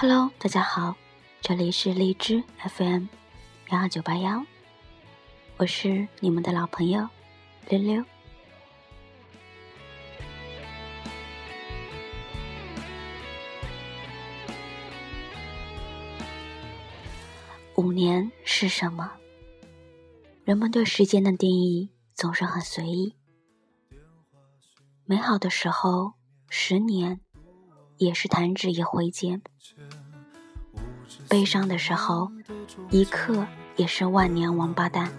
Hello，大家好，这里是荔枝 FM 幺二九八幺，我是你们的老朋友溜溜。五年是什么？人们对时间的定义总是很随意。美好的时候，十年也是弹指一挥间；悲伤的时候，一刻也是万年王八蛋。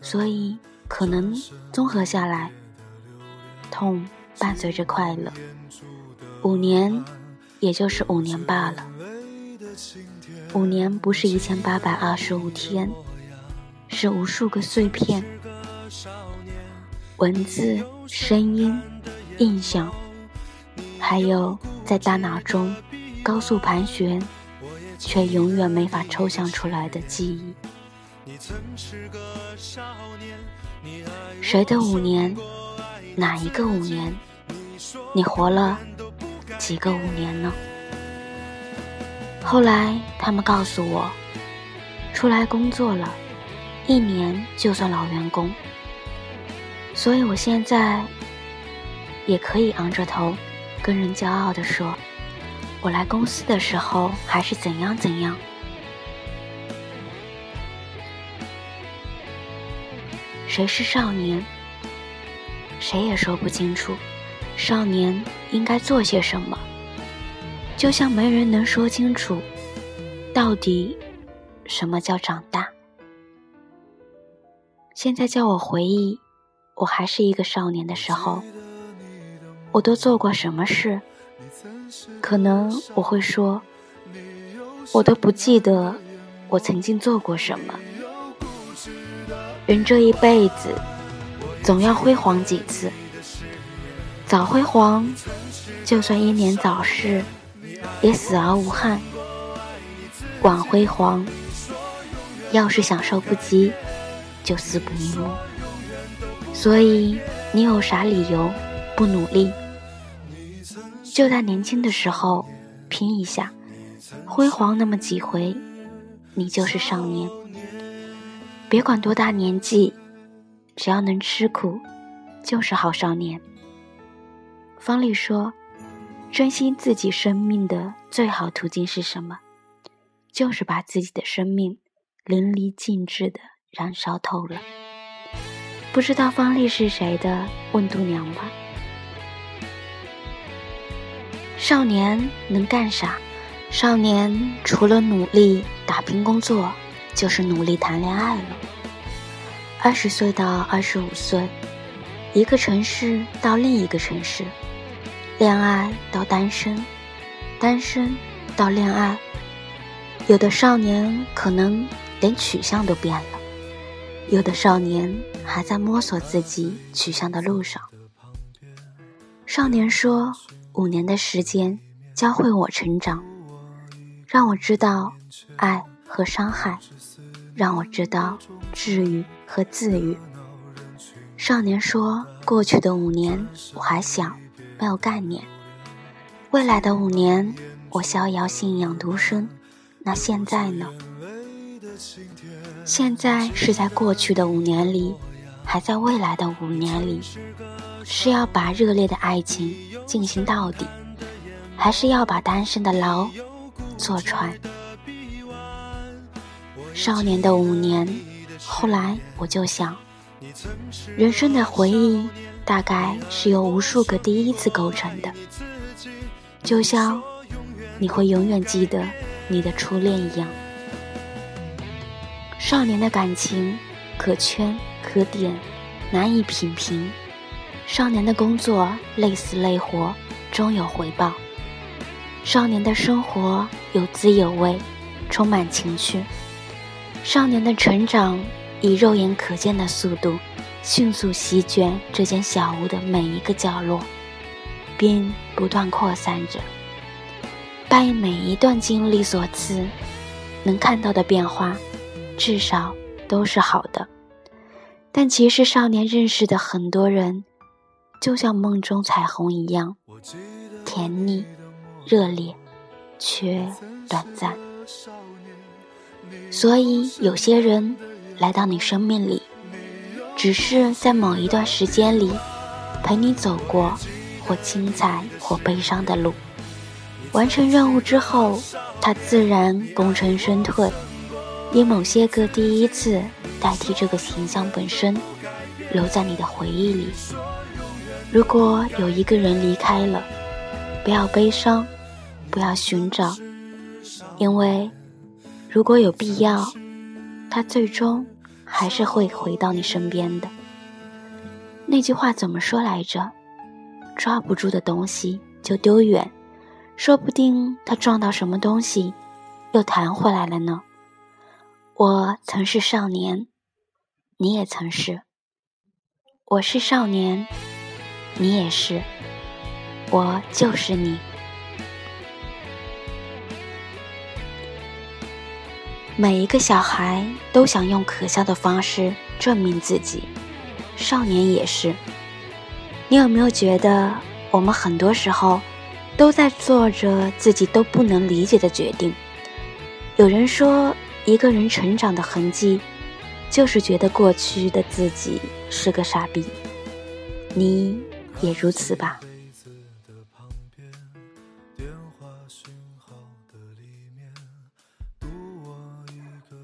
所以，可能综合下来，痛伴随着快乐，五年也就是五年罢了。五年不是一千八百二十五天，是无数个碎片，文字、声音、印象，还有在大脑中高速盘旋，却永远没法抽象出来的记忆。谁的五年？哪一个五年？你活了几个五年呢？后来他们告诉我，出来工作了，一年就算老员工。所以我现在也可以昂着头，跟人骄傲地说，我来公司的时候还是怎样怎样。谁是少年？谁也说不清楚，少年应该做些什么。就像没人能说清楚，到底什么叫长大。现在叫我回忆，我还是一个少年的时候，我都做过什么事？可能我会说，我都不记得我曾经做过什么。人这一辈子，总要辉煌几次。早辉煌，就算英年早逝。也死而无憾，晚辉煌。要是享受不及，就死不瞑目。所以，你有啥理由不努力？就在年轻的时候拼一下，辉煌那么几回，你就是少年。别管多大年纪，只要能吃苦，就是好少年。方丽说。珍惜自己生命的最好途径是什么？就是把自己的生命淋漓尽致的燃烧透了。不知道方丽是谁的问度娘吧？少年能干啥？少年除了努力打拼工作，就是努力谈恋爱了。二十岁到二十五岁，一个城市到另一个城市。恋爱到单身，单身到恋爱，有的少年可能连取向都变了，有的少年还在摸索自己取向的路上。少年说：“五年的时间教会我成长，让我知道爱和伤害，让我知道治愈和自愈。”少年说：“过去的五年，我还小。”没有概念。未来的五年，我逍遥信仰独身。那现在呢？现在是在过去的五年里，还在未来的五年里，是要把热烈的爱情进行到底，还是要把单身的牢坐穿？少年的五年，后来我就想，人生的回忆。大概是由无数个第一次构成的，就像你会永远记得你的初恋一样。少年的感情可圈可点，难以品评；少年的工作累死累活，终有回报；少年的生活有滋有味，充满情趣；少年的成长以肉眼可见的速度。迅速席卷这间小屋的每一个角落，并不断扩散着。拜每一段经历所赐，能看到的变化，至少都是好的。但其实少年认识的很多人，就像梦中彩虹一样，甜腻、热烈，却短暂。所以，有些人来到你生命里，只是在某一段时间里陪你走过或精彩或悲伤的路。完成任务之后，他自然功成身退，以某些个第一次代替这个形象本身，留在你的回忆里。如果有一个人离开了，不要悲伤，不要寻找，因为如果有必要，他最终还是会回到你身边的。那句话怎么说来着？抓不住的东西就丢远。说不定他撞到什么东西，又弹回来了呢。我曾是少年，你也曾是。我是少年，你也是。我就是你。每一个小孩都想用可笑的方式证明自己，少年也是。你有没有觉得，我们很多时候？都在做着自己都不能理解的决定。有人说，一个人成长的痕迹，就是觉得过去的自己是个傻逼。你也如此吧？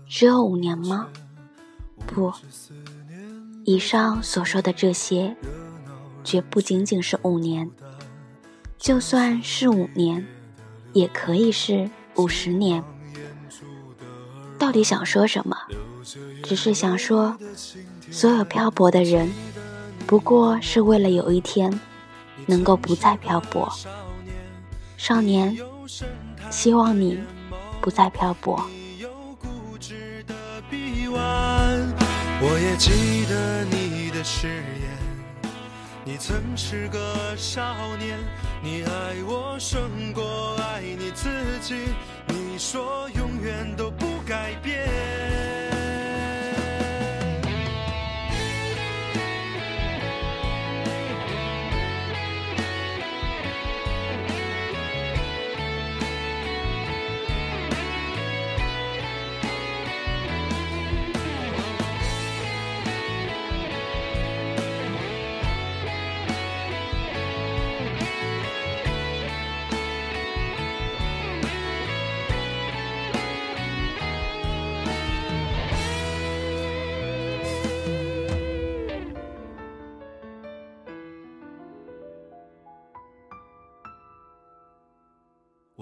只有五年吗？不，以上所说的这些，绝不仅仅是五年。就算是五年，也可以是五十年。到底想说什么？只是想说，所有漂泊的人，不过是为了有一天能够不再漂泊。少年，希望你不再漂泊。我也记得你的誓言。你曾是个少年，你爱我胜过爱你自己，你说永远都不改变。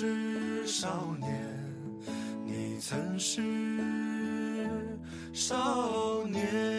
是少年，你曾是少年。